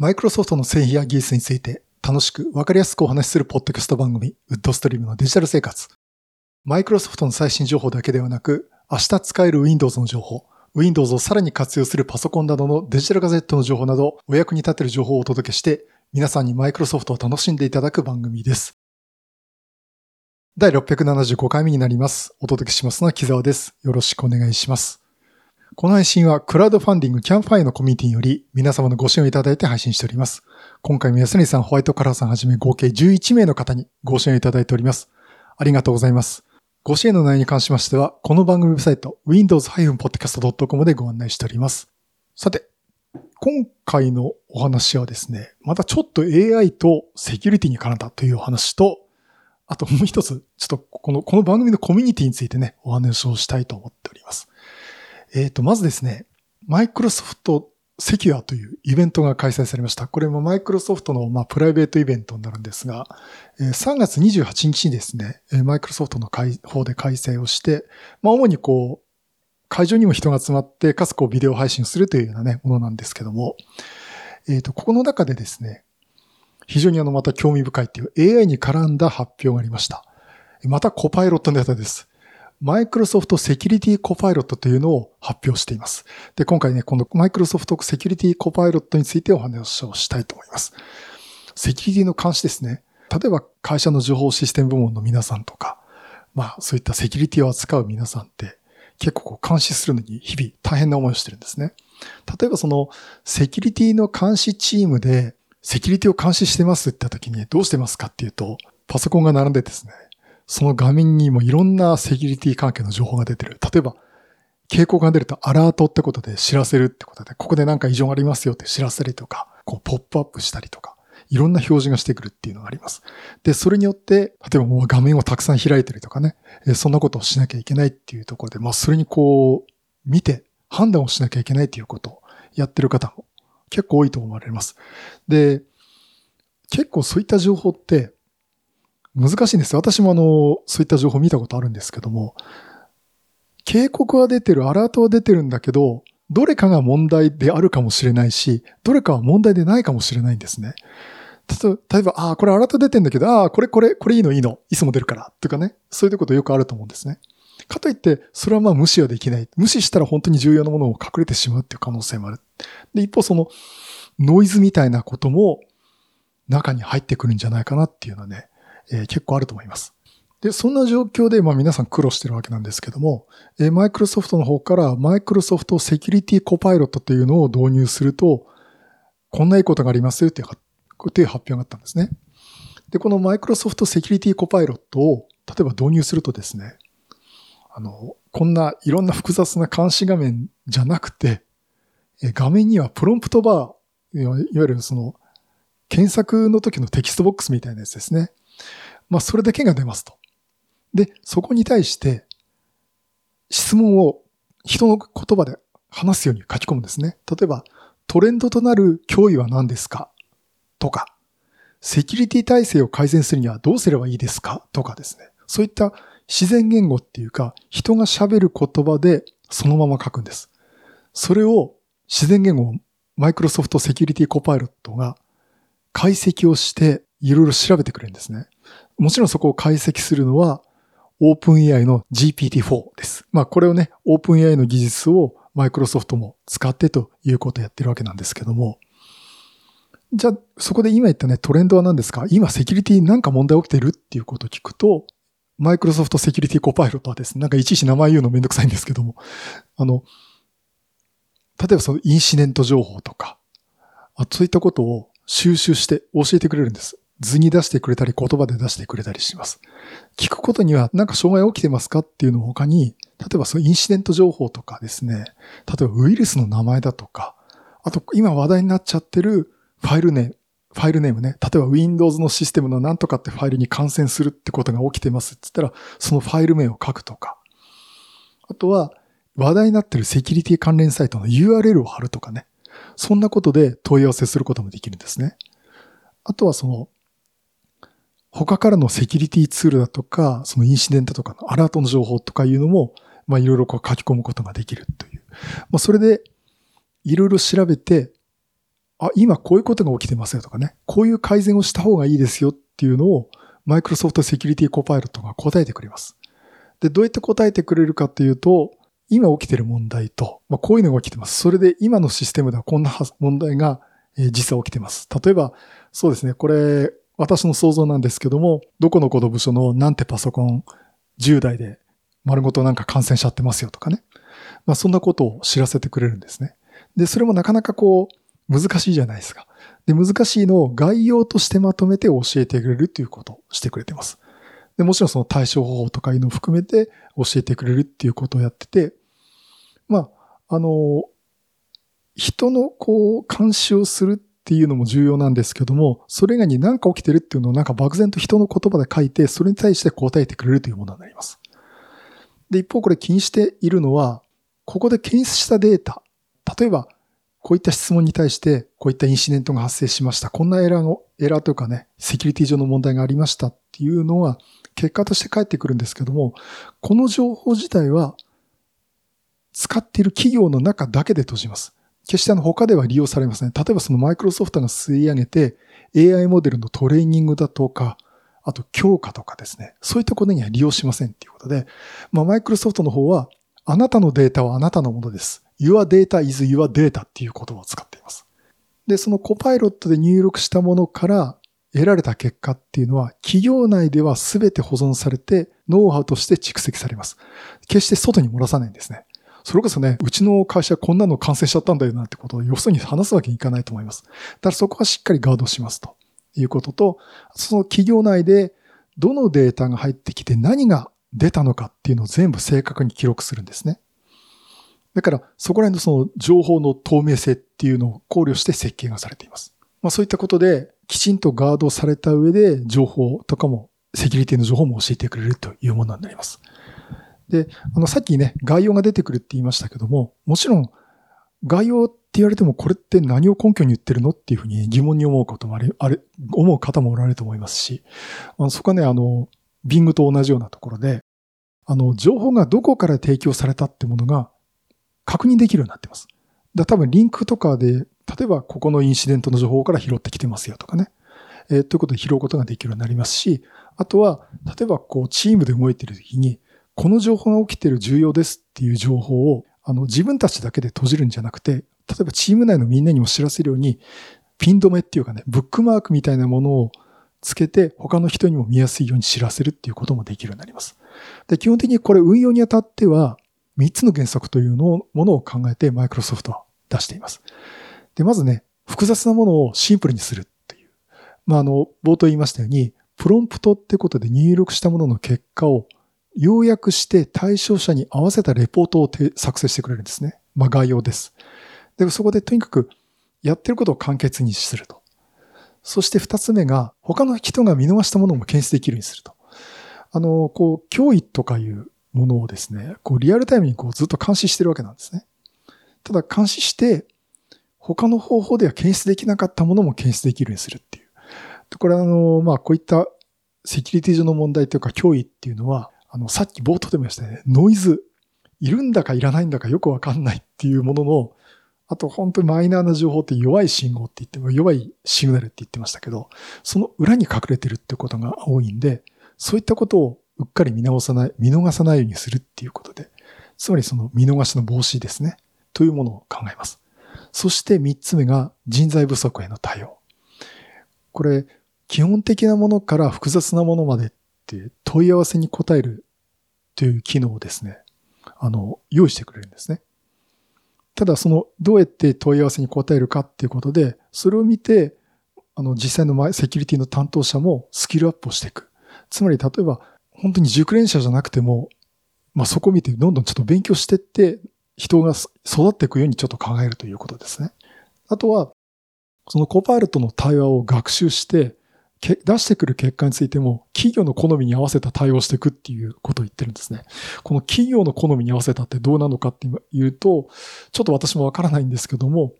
マイクロソフトの製品や技術について楽しくわかりやすくお話しするポッドキャスト番組、ウッドストリームのデジタル生活。マイクロソフトの最新情報だけではなく、明日使える Windows の情報、Windows をさらに活用するパソコンなどのデジタルガジェットの情報など、お役に立てる情報をお届けして、皆さんにマイクロソフトを楽しんでいただく番組です。第675回目になります。お届けしますのは木沢です。よろしくお願いします。この配信はクラウドファンディングキャンプファイヤーのコミュニティにより皆様のご支援をいただいて配信しております。今回も安根さん、ホワイトカラーさんはじめ合計11名の方にご支援をいただいております。ありがとうございます。ご支援の内容に関しましては、この番組ウェブサイト windows-podcast.com でご案内しております。さて、今回のお話はですね、またちょっと AI とセキュリティに絡んだというお話と、あともう一つ、ちょっとこの、この番組のコミュニティについてね、お話をしたいと思っております。えっ、ー、と、まずですね、マイクロソフトセキュアというイベントが開催されました。これもマイクロソフトの、まあ、プライベートイベントになるんですが、3月28日にですね、マイクロソフトの方で開催をして、まあ、主にこう、会場にも人が集まって、かつこうビデオ配信するというようなね、ものなんですけども、えっ、ー、と、ここの中でですね、非常にあの、また興味深いっていう AI に絡んだ発表がありました。またコパイロットネタです。マイクロソフトセキュリティコパイロットというのを発表しています。で、今回ね、このマイクロソフトセキュリティコパイロットについてお話をしたいと思います。セキュリティの監視ですね。例えば会社の情報システム部門の皆さんとか、まあそういったセキュリティを扱う皆さんって結構こう監視するのに日々大変な思いをしてるんですね。例えばそのセキュリティの監視チームでセキュリティを監視してますって言った時にどうしてますかっていうと、パソコンが並んでですね、その画面にもいろんなセキュリティ関係の情報が出てる。例えば、警告が出るとアラートってことで知らせるってことで、ここでなんか異常がありますよって知らせるとか、こうポップアップしたりとか、いろんな表示がしてくるっていうのがあります。で、それによって、例えばもう画面をたくさん開いてるとかね、そんなことをしなきゃいけないっていうところで、まあそれにこう、見て判断をしなきゃいけないっていうことをやってる方も結構多いと思われます。で、結構そういった情報って、難しいんです。私もあの、そういった情報見たことあるんですけども、警告は出てる、アラートは出てるんだけど、どれかが問題であるかもしれないし、どれかは問題でないかもしれないんですね。例えば、ああ、これアラート出てんだけど、ああ、これこれ、これいいのいいの、いつも出るから、とかね。そういうことよくあると思うんですね。かといって、それはまあ無視はできない。無視したら本当に重要なものを隠れてしまうっていう可能性もある。で、一方その、ノイズみたいなことも中に入ってくるんじゃないかなっていうのはね、えー、結構あると思います。で、そんな状況で、まあ皆さん苦労してるわけなんですけども、マイクロソフトの方からマイクロソフトセキュリティコパイロットというのを導入すると、こんないいことがありますよっていう発表があったんですね。で、このマイクロソフトセキュリティコパイロットを、例えば導入するとですね、あの、こんないろんな複雑な監視画面じゃなくて、画面にはプロンプトバー、いわゆるその、検索の時のテキストボックスみたいなやつですね。まあ、それだけが出ますと。で、そこに対して、質問を人の言葉で話すように書き込むんですね。例えば、トレンドとなる脅威は何ですか？とか、セキュリティ体制を改善するにはどうすればいいですか？とかですね。そういった自然言語っていうか、人が喋る言葉でそのまま書くんです。それを自然言語をマイクロソフトセキュリティコパイロットが解析をしていろいろ調べてくれるんですね。もちろんそこを解析するのは OpenAI の GPT-4 です。まあこれをね、OpenAI の技術をマイクロソフトも使ってということをやってるわけなんですけども、じゃあそこで今言ったねトレンドは何ですか？今セキュリティなんか問題起きてる？っていうことを聞くと、マイクロソフトセキュリティコパイロットはですね、なんかいちいち名前言うのめんどくさいんですけども、あの、例えばそのインシデント情報とか、あそういったことを収集して教えてくれるんです。図に出してくれたり言葉で出してくれたりします。聞くことには何か障害起きてますかっていうのを他に、例えばそのインシデント情報とかですね、例えばウイルスの名前だとか、あと今話題になっちゃってるファイルネーム、ファイルネームね。例えば Windows のシステムの何とかってファイルに感染するってことが起きてますって言ったら、そのファイル名を書くとか。あとは、話題になってるセキュリティ関連サイトの URL を貼るとかね。そんなことで問い合わせすることもできるんですね。あとはその、他からのセキュリティツールだとか、そのインシデントとかのアラートの情報とかいうのも、まあいろいろこう書き込むことができるという。まあそれで、いろいろ調べて、あ、今こういうことが起きてますよとかね、こういう改善をした方がいいですよっていうのを、マイクロソフトセキュリティコパイロットが答えてくれます。で、どうやって答えてくれるかっていうと、今起きてる問題と、まあ、こういうのが起きてます。それで今のシステムではこんな問題が、実は起きてます。例えば、そうですね、これ、私の想像なんですけども、どこのこの部署のなんてパソコン10台で丸ごとなんか感染しちゃってますよとかね。まあそんなことを知らせてくれるんですね。で、それもなかなかこう難しいじゃないですか。で、難しいのを概要としてまとめて教えてくれるということをしてくれてます。で、もちろんその対処方法とかいうのを含めて教えてくれるっていうことをやってて、まあ、あの、人のこう監視をするっていうのも重要なんですけども、それ以外に何か起きてるっていうのをなんか漠然と人の言葉で書いて、それに対して答えてくれるというものになります。で、一方これ気にしているのは、ここで検出したデータ、例えば、こういった質問に対して、こういったインシデントが発生しました。こんなエラーの、エラーというかね、セキュリティ上の問題がありましたっていうのは、結果として返ってくるんですけども、この情報自体は、使っている企業の中だけで閉じます。決してあの他では利用されません。例えばそのマイクロソフトが吸い上げて AI モデルのトレーニングだとか、あと強化とかですね。そういったことには利用しませんっていうことで、まあマイクロソフトの方はあなたのデータはあなたのものです。Your data is your data っていう言葉を使っています。で、そのコパイロットで入力したものから得られた結果っていうのは企業内では全て保存されてノウハウとして蓄積されます。決して外に漏らさないんですね。それこそね、うちの会社こんなの完成しちゃったんだよなってことをよそに話すわけにいかないと思います。だからそこはしっかりガードしますということと、その企業内でどのデータが入ってきて何が出たのかっていうのを全部正確に記録するんですね。だからそこら辺のその情報の透明性っていうのを考慮して設計がされています。まあそういったことできちんとガードされた上で情報とかもセキュリティの情報も教えてくれるというものになります。で、あの、さっきね、概要が出てくるって言いましたけども、もちろん、概要って言われても、これって何を根拠に言ってるのっていうふうに疑問に思うこともあれ、あれ、思う方もおられると思いますし、あのそこはね、あの、ビングと同じようなところで、あの、情報がどこから提供されたってものが確認できるようになってます。だ多分リンクとかで、例えばここのインシデントの情報から拾ってきてますよとかね。えー、ということで拾うことができるようになりますし、あとは、例えばこう、チームで動いてるときに、この情報が起きてる重要ですっていう情報を、あの、自分たちだけで閉じるんじゃなくて、例えばチーム内のみんなにも知らせるように、ピン止めっていうかね、ブックマークみたいなものをつけて、他の人にも見やすいように知らせるっていうこともできるようになります。で、基本的にこれ運用にあたっては、3つの原則というのを、ものを考えてマイクロソフトは出しています。で、まずね、複雑なものをシンプルにするっていう。まあ、あの、冒頭言いましたように、プロンプトってことで入力したものの結果を要約して対象者に合わせたレポートを作成してくれるんですね。まあ概要です。で、そこでとにかくやってることを簡潔にすると。そして二つ目が他の人が見逃したものも検出できるようにすると。あの、こう、脅威とかいうものをですね、こうリアルタイムにこうずっと監視してるわけなんですね。ただ監視して、他の方法では検出できなかったものも検出できるようにするっていう。これあの、まあこういったセキュリティ上の問題というか脅威っていうのは、あの、さっき冒頭でも言いましたね、ノイズ、いるんだかいらないんだかよくわかんないっていうものの、あと本当にマイナーな情報って弱い信号って言っても弱いシグナルって言ってましたけど、その裏に隠れてるってことが多いんで、そういったことをうっかり見直さない、見逃さないようにするっていうことで、つまりその見逃しの防止ですね、というものを考えます。そして三つ目が人材不足への対応。これ、基本的なものから複雑なものまでっ問い合わせに答えるという機能をですね、あの、用意してくれるんですね。ただその、どうやって問い合わせに答えるかっていうことで、それを見て、あの、実際のセキュリティの担当者もスキルアップをしていく。つまり、例えば、本当に熟練者じゃなくても、まあ、そこを見てどんどんちょっと勉強していって、人が育っていくようにちょっと考えるということですね。あとは、そのコパイロットの対話を学習して、出してくる結果についても企業の好みに合わせた対応していくっていうことを言ってるんですね。この企業の好みに合わせたってどうなのかっていうと、ちょっと私もわからないんですけども、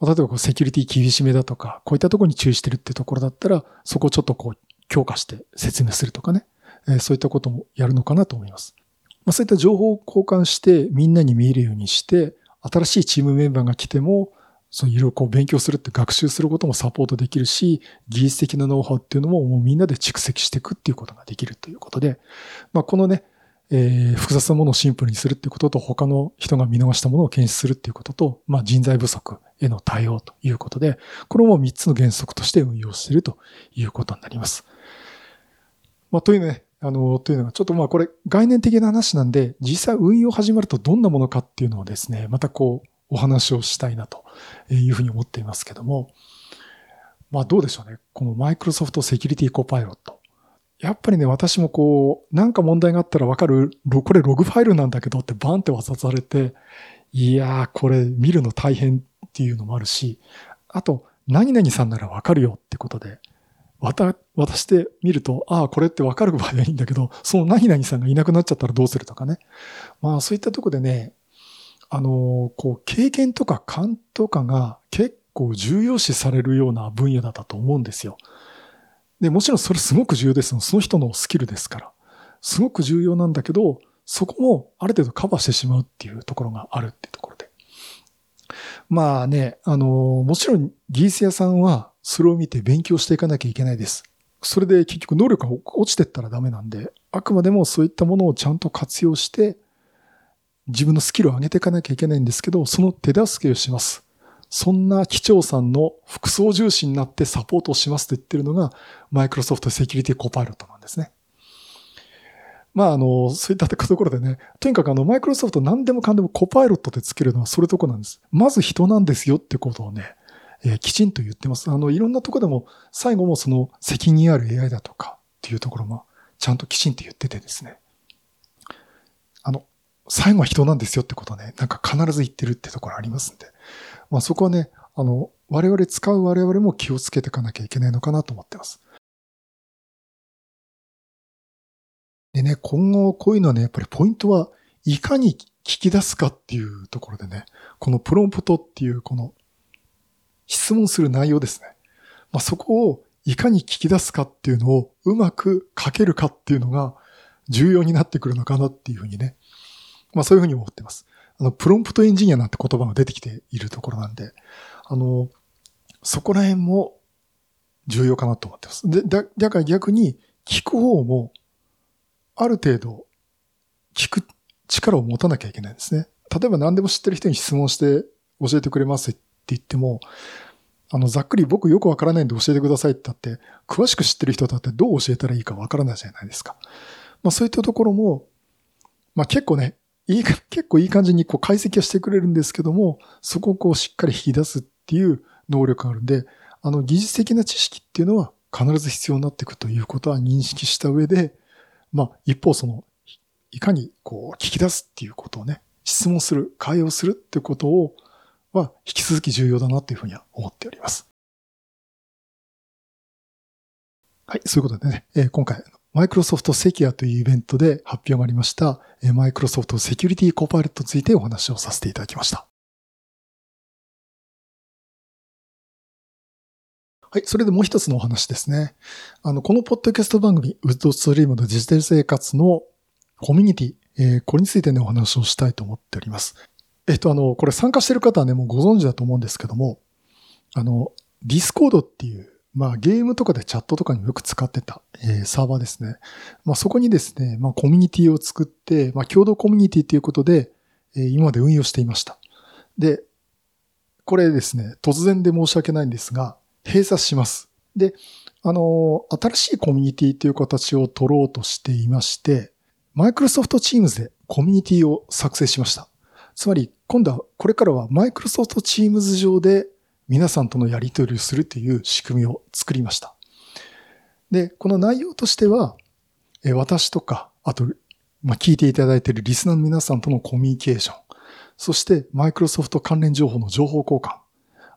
例えばこうセキュリティ厳しめだとか、こういったところに注意してるってところだったら、そこをちょっとこう強化して説明するとかね、え、そういったこともやるのかなと思います。まあ、そういった情報を交換してみんなに見えるようにして、新しいチームメンバーが来ても、そういろいろこう勉強するって学習することもサポートできるし、技術的なノウハウっていうのももうみんなで蓄積していくっていうことができるということで、まあこのね、えー、複雑なものをシンプルにするっていうことと、他の人が見逃したものを検出するっていうことと、まあ人材不足への対応ということで、これも3つの原則として運用しているということになります。まあというね、あの、というのが、ちょっとまあこれ概念的な話なんで、実際運用始まるとどんなものかっていうのをですね、またこう、お話をしたいなというふうに思っていますけども、まあどうでしょうね。このマイクロソフトセキュリティコパイロット。やっぱりね、私もこう、なんか問題があったらわかる、これログファイルなんだけどってバンって渡されて、いやー、これ見るの大変っていうのもあるし、あと、何々さんならわかるよってことで、渡、渡してみると、ああ、これってわかる場合はいいんだけど、その何々さんがいなくなっちゃったらどうするとかね。まあそういったとこでね、あの、こう、経験とか勘とかが結構重要視されるような分野だったと思うんですよ。で、もちろんそれすごく重要です。その人のスキルですから。すごく重要なんだけど、そこもある程度カバーしてしまうっていうところがあるっていうところで。まあね、あの、もちろん技術屋さんはそれを見て勉強していかなきゃいけないです。それで結局能力が落ちてったらダメなんで、あくまでもそういったものをちゃんと活用して、自分のスキルを上げていかなきゃいけないんですけど、その手助けをします。そんな機長さんの副操重視になってサポートをしますと言ってるのが、マイクロソフトセキュリティコパイロットなんですね。まあ、あの、そういったところでね、とにかくあの、マイクロソフト何でもかんでもコパイロットってつけるのはそれとこなんです。まず人なんですよってことをね、えー、きちんと言ってます。あの、いろんなとこでも、最後もその責任ある AI だとかっていうところも、ちゃんときちんと言っててですね。最後は人なんですよってことね、なんか必ず言ってるってところありますんで。まあそこはね、あの、我々使う我々も気をつけていかなきゃいけないのかなと思ってます。でね、今後こういうのはね、やっぱりポイントはいかに聞き出すかっていうところでね、このプロンプトっていうこの質問する内容ですね。まあ、そこをいかに聞き出すかっていうのをうまく書けるかっていうのが重要になってくるのかなっていうふうにね。まあそういうふうに思ってます。あの、プロンプトエンジニアなんて言葉が出てきているところなんで、あの、そこら辺も重要かなと思ってます。で、だ、だから逆に聞く方も、ある程度、聞く力を持たなきゃいけないんですね。例えば何でも知ってる人に質問して教えてくれますって言っても、あの、ざっくり僕よくわからないんで教えてくださいって言ったって、詳しく知ってる人だってどう教えたらいいかわからないじゃないですか。まあそういったところも、まあ結構ね、いい、結構いい感じにこう解析はしてくれるんですけども、そこをこうしっかり引き出すっていう能力があるんで、あの技術的な知識っていうのは必ず必要になっていくということは認識した上で、まあ一方その、いかにこう聞き出すっていうことをね、質問する、会話をするってことを、は引き続き重要だなっていうふうには思っております。はい、そういうことでね、え、今回、マイクロソフトセキュアというイベントで発表がありました、マイクロソフトセキュリティコパイロットについてお話をさせていただきました。はい。それでもう一つのお話ですね。あの、このポッドキャスト番組、ウッドストリームのデジタル生活のコミュニティ、えー、これについてね、お話をしたいと思っております。えっと、あの、これ参加している方はね、もうご存知だと思うんですけども、あの、ディスコードっていうまあゲームとかでチャットとかによく使ってた、えー、サーバーですね。まあそこにですね、まあコミュニティを作って、まあ共同コミュニティということで、えー、今まで運用していました。で、これですね、突然で申し訳ないんですが、閉鎖します。で、あの、新しいコミュニティという形を取ろうとしていまして、Microsoft Teams でコミュニティを作成しました。つまり、今度は、これからは Microsoft Teams 上で皆さんとのやり取りをするという仕組みを作りました。で、この内容としては、私とか、あと、まあ、聞いていただいているリスナーの皆さんとのコミュニケーション、そしてマイクロソフト関連情報の情報交換、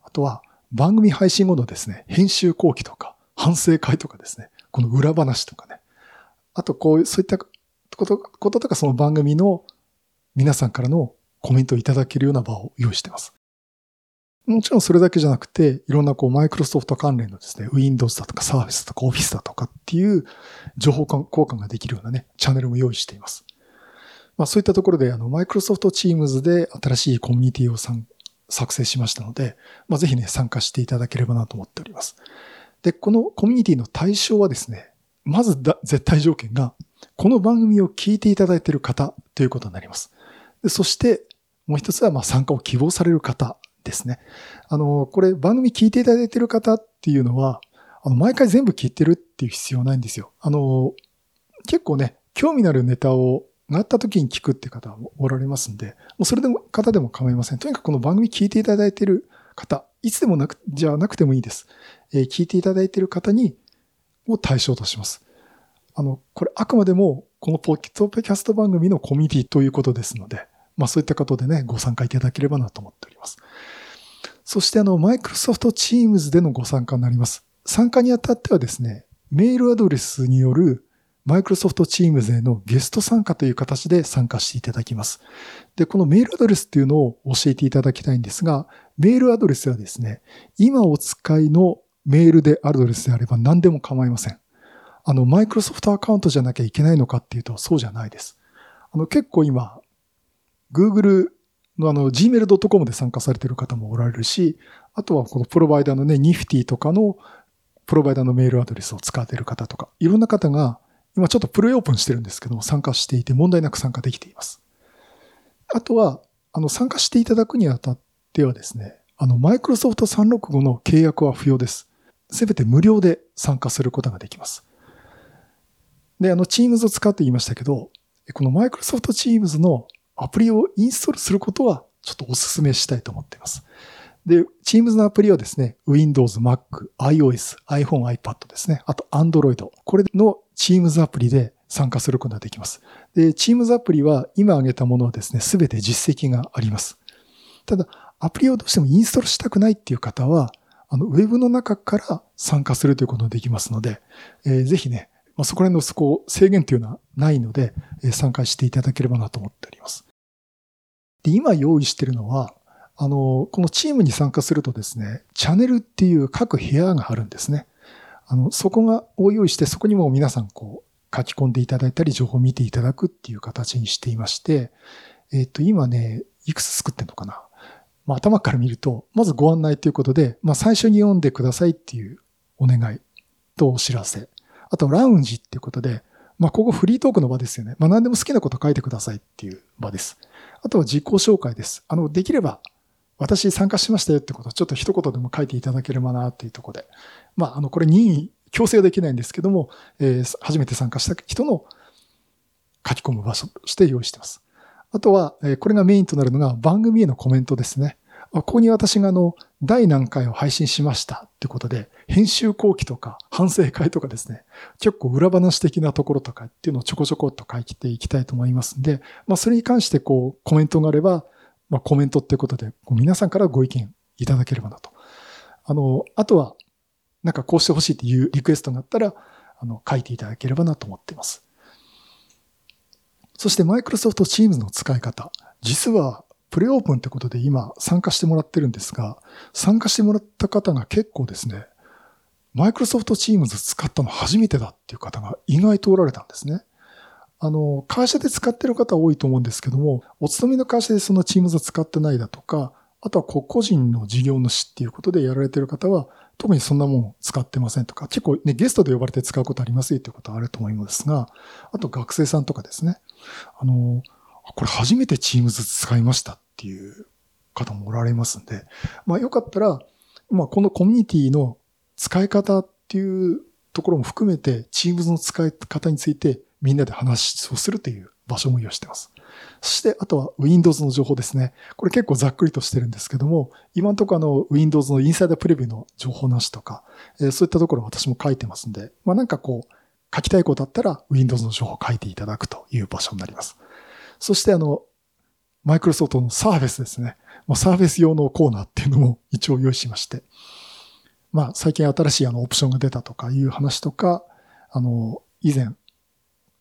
あとは番組配信後のですね、編集後期とか、反省会とかですね、この裏話とかね、あとこういう、そういったことこととかその番組の皆さんからのコメントをいただけるような場を用意しています。もちろんそれだけじゃなくて、いろんなこう、マイクロソフト関連のですね、Windows だとか Surface とか Office だとかっていう情報交換ができるようなね、チャンネルも用意しています。まあそういったところで、あの、マイクロソフト Teams で新しいコミュニティを作成しましたので、まあ、ぜひね、参加していただければなと思っております。で、このコミュニティの対象はですね、まず絶対条件が、この番組を聞いていただいている方ということになります。でそして、もう一つは、まあ、参加を希望される方ですね。あの、これ、番組聞いていただいてる方っていうのは、あの、毎回全部聞いてるっていう必要ないんですよ。あの、結構ね、興味のあるネタをがあった時に聞くって方もおられますんで、もうそれでも、方でも構いません。とにかくこの番組聞いていただいてる方、いつでもなく、じゃなくてもいいです。えー、聞いていただいてる方に、を対象とします。あの、これあくまでも、このポッドキャスト番組のコミュニティということですので、まあそういったことでね、ご参加いただければなと思っております。そしてあの、マイクロソフトチームズでのご参加になります。参加にあたってはですね、メールアドレスによるマイクロソフトチームズへのゲスト参加という形で参加していただきます。で、このメールアドレスっていうのを教えていただきたいんですが、メールアドレスはですね、今お使いのメールでアドレスであれば何でも構いません。あの、マイクロソフトアカウントじゃなきゃいけないのかっていうと、そうじゃないです。あの、結構今、Google あの、gmail.com で参加されている方もおられるし、あとはこのプロバイダーのね、Nifty とかのプロバイダーのメールアドレスを使っている方とか、いろんな方が今ちょっとプレイオープンしてるんですけども参加していて問題なく参加できています。あとは、あの、参加していただくにあたってはですね、あの、マイクロソフト365の契約は不要です。すべて無料で参加することができます。で、あの、Teams を使って言いましたけど、このマイクロソフト Teams のアプリをインストールすることはちょっとお勧めしたいと思っています。で、Teams のアプリはですね、Windows、Mac、iOS、iPhone、iPad ですね。あと Android。これの Teams アプリで参加することができます。で、Teams アプリは今挙げたものはですね、すべて実績があります。ただ、アプリをどうしてもインストールしたくないっていう方は、あの、ウェブの中から参加するということができますので、えー、ぜひね、まあ、そこら辺のそこ制限というのはないので、えー、参加していただければなと思っております。で、今用意しているのは、あの、このチームに参加するとですね、チャンネルっていう各部屋があるんですね。あの、そこが、を用意して、そこにも皆さんこう、書き込んでいただいたり、情報を見ていただくっていう形にしていまして、えっ、と、今ね、いくつ作ってんのかな。まあ、頭から見ると、まずご案内ということで、まあ、最初に読んでくださいっていうお願いとお知らせ。あと、ラウンジっていうことで、まあ、ここフリートークの場ですよね。まあ、何でも好きなこと書いてくださいっていう場です。あとは実行紹介です。あの、できれば、私参加しましたよってことをちょっと一言でも書いていただければなっていうところで。まあ、あの、これ任意、強制はできないんですけども、えー、初めて参加した人の書き込む場所として用意してます。あとは、えー、これがメインとなるのが番組へのコメントですね。ここに私があの、第何回を配信しましたってことで、編集後期とか反省会とかですね、結構裏話的なところとかっていうのをちょこちょこっと書いていきたいと思いますんで、まあそれに関してこうコメントがあれば、まあ、コメントってことで、皆さんからご意見いただければなと。あの、あとは、なんかこうしてほしいっていうリクエストがあったら、あの、書いていただければなと思っています。そして、マイクロソフト Teams の使い方。実は、プレオープンってことで今参加してもらってるんですが、参加してもらった方が結構ですね、マイクロソフト Teams 使ったの初めてだっていう方が意外とおられたんですね。あの、会社で使ってる方多いと思うんですけども、お勤めの会社でその Teams を使ってないだとか、あとは個人の事業主っていうことでやられてる方は、特にそんなもん使ってませんとか、結構ね、ゲストで呼ばれて使うことありますよっていうことはあると思いますが、あと学生さんとかですね、あの、これ初めて Teams 使いましたっていう方もおられますんで、まあよかったら、まあこのコミュニティの使い方っていうところも含めて、Teams の使い方についてみんなで話をするという場所も用意してます。そして、あとは Windows の情報ですね。これ結構ざっくりとしてるんですけども、今のところあの Windows のインサイダープレビューの情報なしとか、そういったところ私も書いてますんで、まあなんかこう、書きたいことあったら Windows の情報を書いていただくという場所になります。そしてあの、マイクロソフトのサーフェスですね。まあ、サーフェス用のコーナーっていうのも一応用意しまして、まあ最近新しいあのオプションが出たとかいう話とか、あの、以前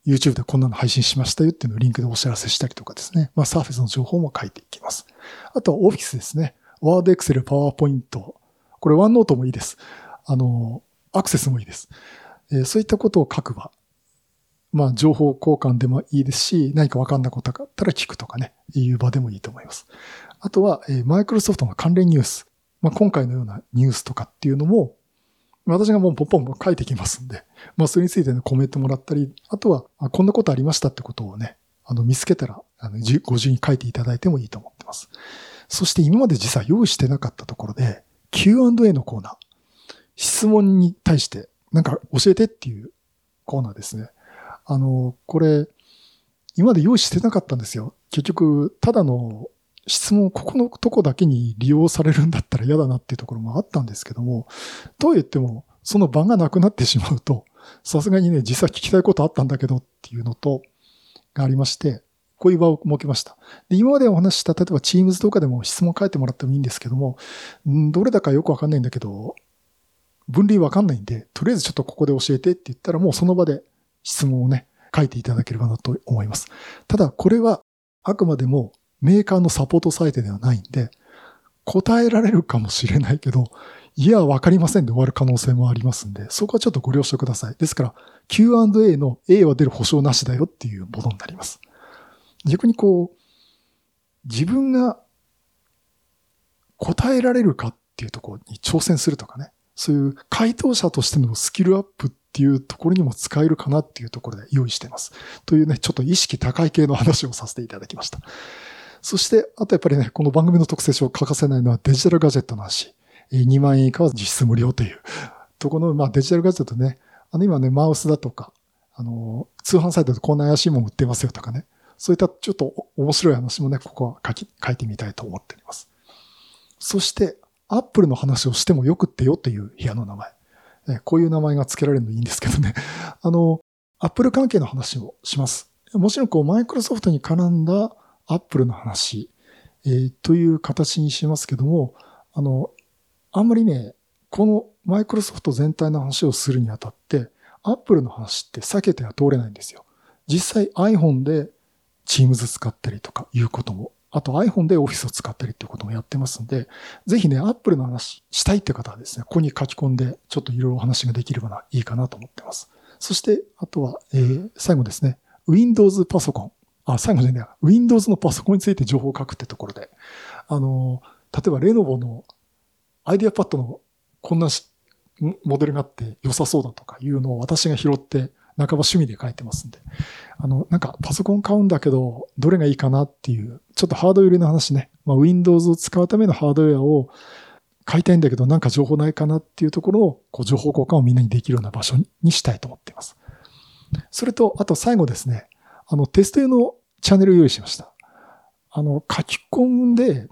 YouTube でこんなの配信しましたよっていうのをリンクでお知らせしたりとかですね。まあ、サーフェスの情報も書いていきます。あとは Office ですね。Word、Excel、PowerPoint。これ OneNote もいいです。あの、アクセスもいいです。えー、そういったことを書く場。まあ、情報交換でもいいですし、何かわかんないことがあったら聞くとかね、いう場でもいいと思います。あとは、マイクロソフトの関連ニュース。まあ、今回のようなニュースとかっていうのも、私がもうポンポン書いてきますんで、まあ、それについてのコメントもらったり、あとは、こんなことありましたってことをね、あの、見つけたら、あの、ご順に書いていただいてもいいと思ってます。そして今まで実は用意してなかったところで、Q&A のコーナー。質問に対して、なんか教えてっていうコーナーですね。あの、これ、今まで用意してなかったんですよ。結局、ただの質問、ここのとこだけに利用されるんだったら嫌だなっていうところもあったんですけども、とは言っても、その場がなくなってしまうと、さすがにね、実際聞きたいことあったんだけどっていうのと、がありまして、こういう場を設けました。で今までお話した、例えば Teams とかでも質問書いてもらってもいいんですけども、んどれだかよくわかんないんだけど、分類わかんないんで、とりあえずちょっとここで教えてって言ったらもうその場で質問をね、書いていただければなと思います。ただ、これはあくまでもメーカーのサポートサイトではないんで、答えられるかもしれないけど、いや、わかりませんで終わる可能性もありますんで、そこはちょっとご了承ください。ですから、Q&A の A は出る保証なしだよっていうものになります。逆にこう、自分が答えられるかっていうところに挑戦するとかね、そういう回答者としてのスキルアップっていうところにも使えるかなっていうところで用意してます。というね、ちょっと意識高い系の話をさせていただきました。そして、あとやっぱりね、この番組の特性書欠かせないのはデジタルガジェットの話。2万円以下は実質無料というとこの、まあデジタルガジェットね、あの今ね、マウスだとか、あの、通販サイトでこんな怪しいもん売ってますよとかね。そういったちょっと面白い話もね、ここは書き、書いてみたいと思っております。そして、アップルの話をしてもよくってよという部屋の名前。こういう名前が付けられるのいいんですけどね。あの、アップル関係の話をします。もちろんこう、マイクロソフトに絡んだアップルの話、えー、という形にしますけども、あの、あんまりね、このマイクロソフト全体の話をするにあたって、アップルの話って避けては通れないんですよ。実際 iPhone で Teams 使ったりとかいうことも、あと iPhone で Office を使ったりっていうこともやってますんで、ぜひね、Apple の話したいって方はですね、ここに書き込んで、ちょっといろいろお話ができればいいかなと思ってます。そして、あとは、えー、最後ですね、Windows パソコン。あ、最後じゃね Windows のパソコンについて情報を書くってところで、あの、例えばレノボのアイデアパッドのこんなモデルがあって良さそうだとかいうのを私が拾って半ば趣味で書いてますんで。あの、なんかパソコン買うんだけど、どれがいいかなっていう、ちょっとハード寄りの話ね。まあ、Windows を使うためのハードウェアを買いたいんだけど、なんか情報ないかなっていうところを、こう、情報交換をみんなにできるような場所にしたいと思っています。それと、あと最後ですね。あの、テスト用のチャンネルを用意しました。あの、書き込んで、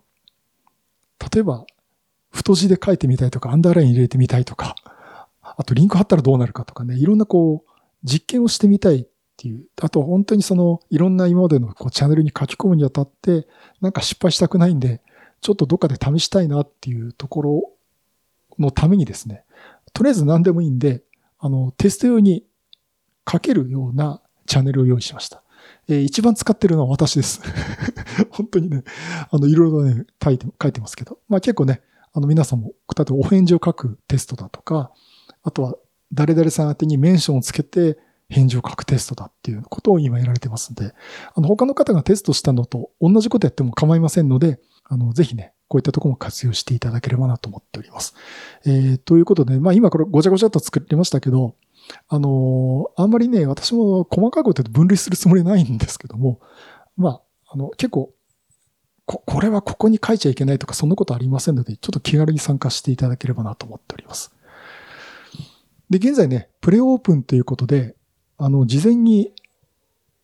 例えば、太字で書いてみたいとか、アンダーライン入れてみたいとか、あとリンク貼ったらどうなるかとかね、いろんなこう、実験をしてみたいっていう、あと本当にその、いろんな今までのこうチャンネルに書き込むにあたって、なんか失敗したくないんで、ちょっとどっかで試したいなっていうところのためにですね、とりあえず何でもいいんで、あの、テスト用に書けるようなチャンネルを用意しました。えー、一番使ってるのは私です。本当にね、あの、いろいろね、書いて、書いてますけど。まあ結構ね、あの皆さんも、例えばお返事を書くテストだとか、あとは誰々さん宛てにメンションをつけて返事を書くテストだっていうことを今やられてますんで、あの他の方がテストしたのと同じことやっても構いませんので、あの、ぜひね、こういったとこも活用していただければなと思っております。えー、ということで、まあ今これごちゃごちゃっと作りましたけど、あのー、あんまりね、私も細かいこと分類するつもりないんですけども、まあ、あの、結構、こ、これはここに書いちゃいけないとか、そんなことありませんので、ちょっと気軽に参加していただければなと思っております。で、現在ね、プレオープンということで、あの、事前に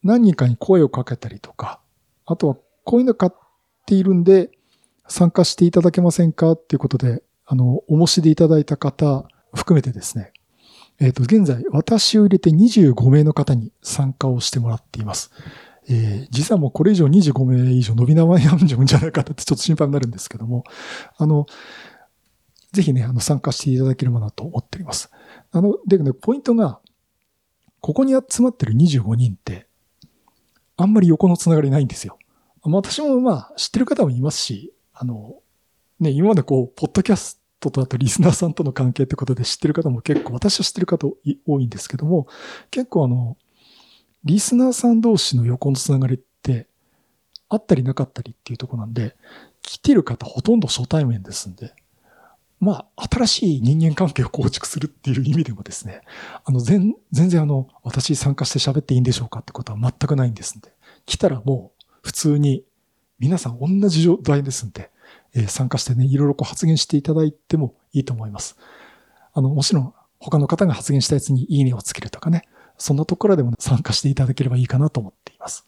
何人かに声をかけたりとか、あとはこういうの買っているんで、参加していただけませんかっていうことで、あの、お申し出いただいた方含めてですね、えっ、ー、と、現在、私を入れて25名の方に参加をしてもらっています。えー、実はもうこれ以上25名以上伸び縄になるんじゃないかってちょっと心配になるんですけども、あの、ぜひね、あの、参加していただければなと思っております。あの、でね、ポイントが、ここに集まってる25人って、あんまり横のつながりないんですよ。私もまあ、知ってる方もいますし、あの、ね、今までこう、ポッドキャストとあとリスナーさんとの関係ってことで知ってる方も結構、私は知ってる方多いんですけども、結構あの、リスナーさん同士の横のつながりって、あったりなかったりっていうとこなんで、来てる方ほとんど初対面ですんで、まあ、新しい人間関係を構築するっていう意味でもですね、あの、全、全然あの、私参加して喋っていいんでしょうかってことは全くないんですんで、来たらもう普通に皆さん同じ状態ですんで、えー、参加してね、いろいろこう発言していただいてもいいと思います。あの、もちろん他の方が発言したやつにいいねをつけるとかね、そんなところでも参加していただければいいかなと思っています。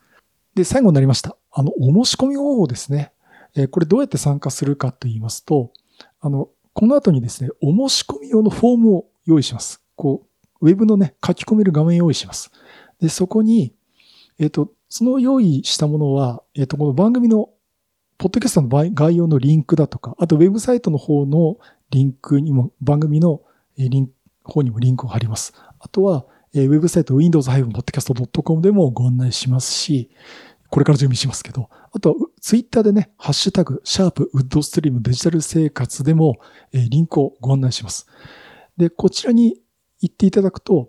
で、最後になりました。あの、お申し込み方法ですね。えー、これどうやって参加するかと言いますと、あの、この後にですね、お申し込み用のフォームを用意します。こう、ウェブのね、書き込める画面を用意します。で、そこに、えっ、ー、と、その用意したものは、えっ、ー、と、この番組の、ポッドキャストの概要のリンクだとか、あとウェブサイトの方のリンクにも、番組のリンク、方にもリンクを貼ります。あとは、ウェブサイト windows-podcast.com でもご案内しますし、これから準備しますけど、あとツイッターでね、ハッシュタグ、シャープウッドストリームデジタル生活でも、えー、リンクをご案内します。で、こちらに行っていただくと、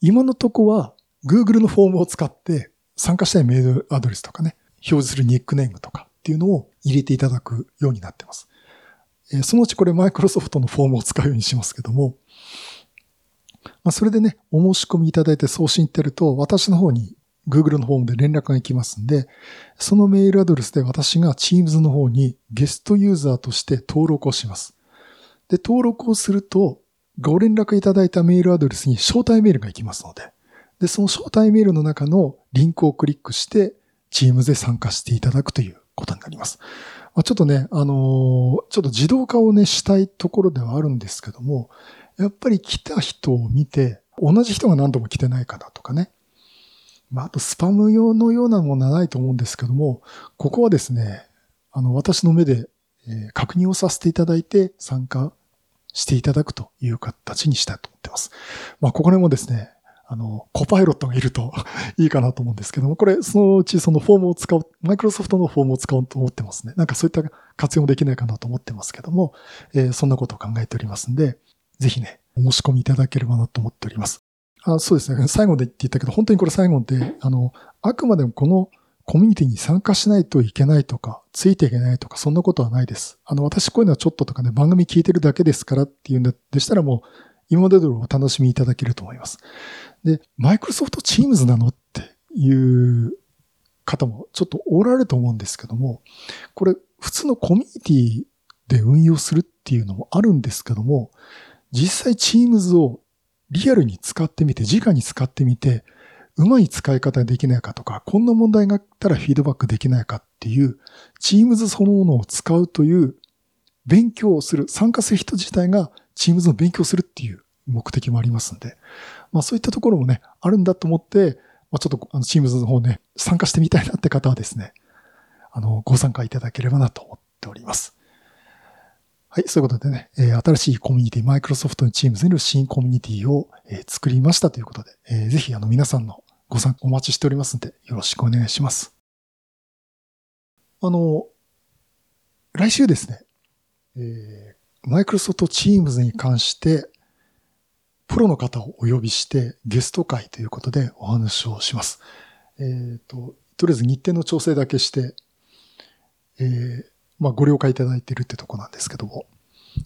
今のとこは Google のフォームを使って参加したいメールアドレスとかね、表示するニックネームとかっていうのを入れていただくようになってます。えー、そのうちこれ Microsoft のフォームを使うようにしますけども、まあ、それでね、お申し込みいただいて送信ってやると、私の方に Google のフォームで連絡が行きますんで、そのメールアドレスで私が Teams の方にゲストユーザーとして登録をします。で、登録をすると、ご連絡いただいたメールアドレスに招待メールが行きますので、で、その招待メールの中のリンクをクリックして、Teams で参加していただくということになります。まあ、ちょっとね、あのー、ちょっと自動化をね、したいところではあるんですけども、やっぱり来た人を見て、同じ人が何度も来てないかなとかね、まあ、あとスパム用のようなものはないと思うんですけども、ここはですね、あの、私の目で、え、確認をさせていただいて参加していただくという形にしたいと思ってます。まあ、ここでもですね、あの、コパイロットがいると いいかなと思うんですけども、これ、そのうちそのフォームを使う、マイクロソフトのフォームを使おうと思ってますね。なんかそういった活用もできないかなと思ってますけども、えー、そんなことを考えておりますんで、ぜひね、お申し込みいただければなと思っております。あそうですね。最後で言って言ったけど、本当にこれ最後で、あの、あくまでもこのコミュニティに参加しないといけないとか、ついていけないとか、そんなことはないです。あの、私こういうのはちょっととかね、番組聞いてるだけですからっていうんでしたらもう、今まで通りお楽しみいただけると思います。で、マイクロソフトチームズなのっていう方もちょっとおられると思うんですけども、これ普通のコミュニティで運用するっていうのもあるんですけども、実際チームズをリアルに使ってみて、直に使ってみて、うまい使い方できないかとか、こんな問題があったらフィードバックできないかっていう、チームズそのものを使うという勉強をする、参加する人自体がチームズの勉強するっていう目的もありますんで、まあそういったところもね、あるんだと思って、まあ、ちょっとチームズの方ね、参加してみたいなって方はですね、あの、ご参加いただければなと思っております。はい、そういうことでね、えー、新しいコミュニティ、マイクロソフトのチームズによる新コミュニティを、えー、作りましたということで、えー、ぜひあの皆さんのご参加お待ちしておりますので、よろしくお願いします。あの、来週ですね、えー、マイクロソフトチームズに関して、プロの方をお呼びしてゲスト会ということでお話をします。えっ、ー、と、とりあえず日程の調整だけして、えー、まあ、ご了解いただいているってとこなんですけども、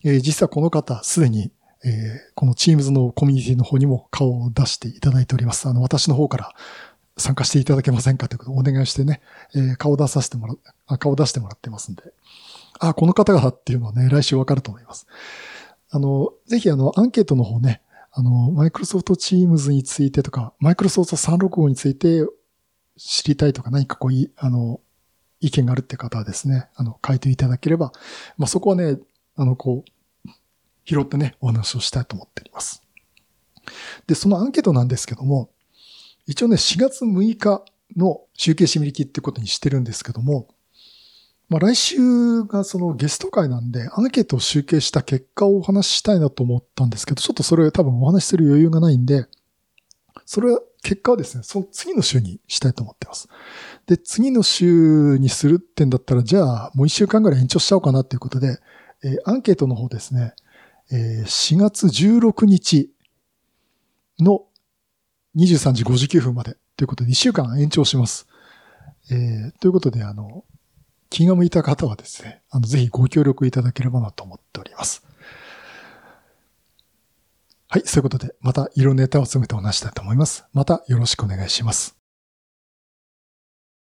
えー、実はこの方、すでに、えー、この Teams のコミュニティの方にも顔を出していただいております。あの、私の方から参加していただけませんかということをお願いしてね、えー、顔出させてもらあ、顔出してもらってますんで、あ、この方がっていうのはね、来週わかると思います。あの、ぜひあの、アンケートの方ね、あの、マイクロソフトチームズについてとか、マイクロソフト365について知りたいとか何かこうい、あの、意見があるって方はですね、あの、書いていただければ、まあ、そこはね、あの、こう、拾ってね、お話をしたいと思っております。で、そのアンケートなんですけども、一応ね、4月6日の集計締め切りってことにしてるんですけども、まあ来週がそのゲスト会なんで、アンケートを集計した結果をお話ししたいなと思ったんですけど、ちょっとそれを多分お話しする余裕がないんで、それは、結果はですね、その次の週にしたいと思ってます。で、次の週にするってんだったら、じゃあもう一週間ぐらい延長しちゃおうかなということで、えー、アンケートの方ですね、えー、4月16日の23時59分までということで、1週間延長します。えー、ということで、あの、気が向いた方はですね、あの、ぜひご協力いただければなと思っております。はい、そういうことで、また色ネタを詰めてお話したいと思います。またよろしくお願いします。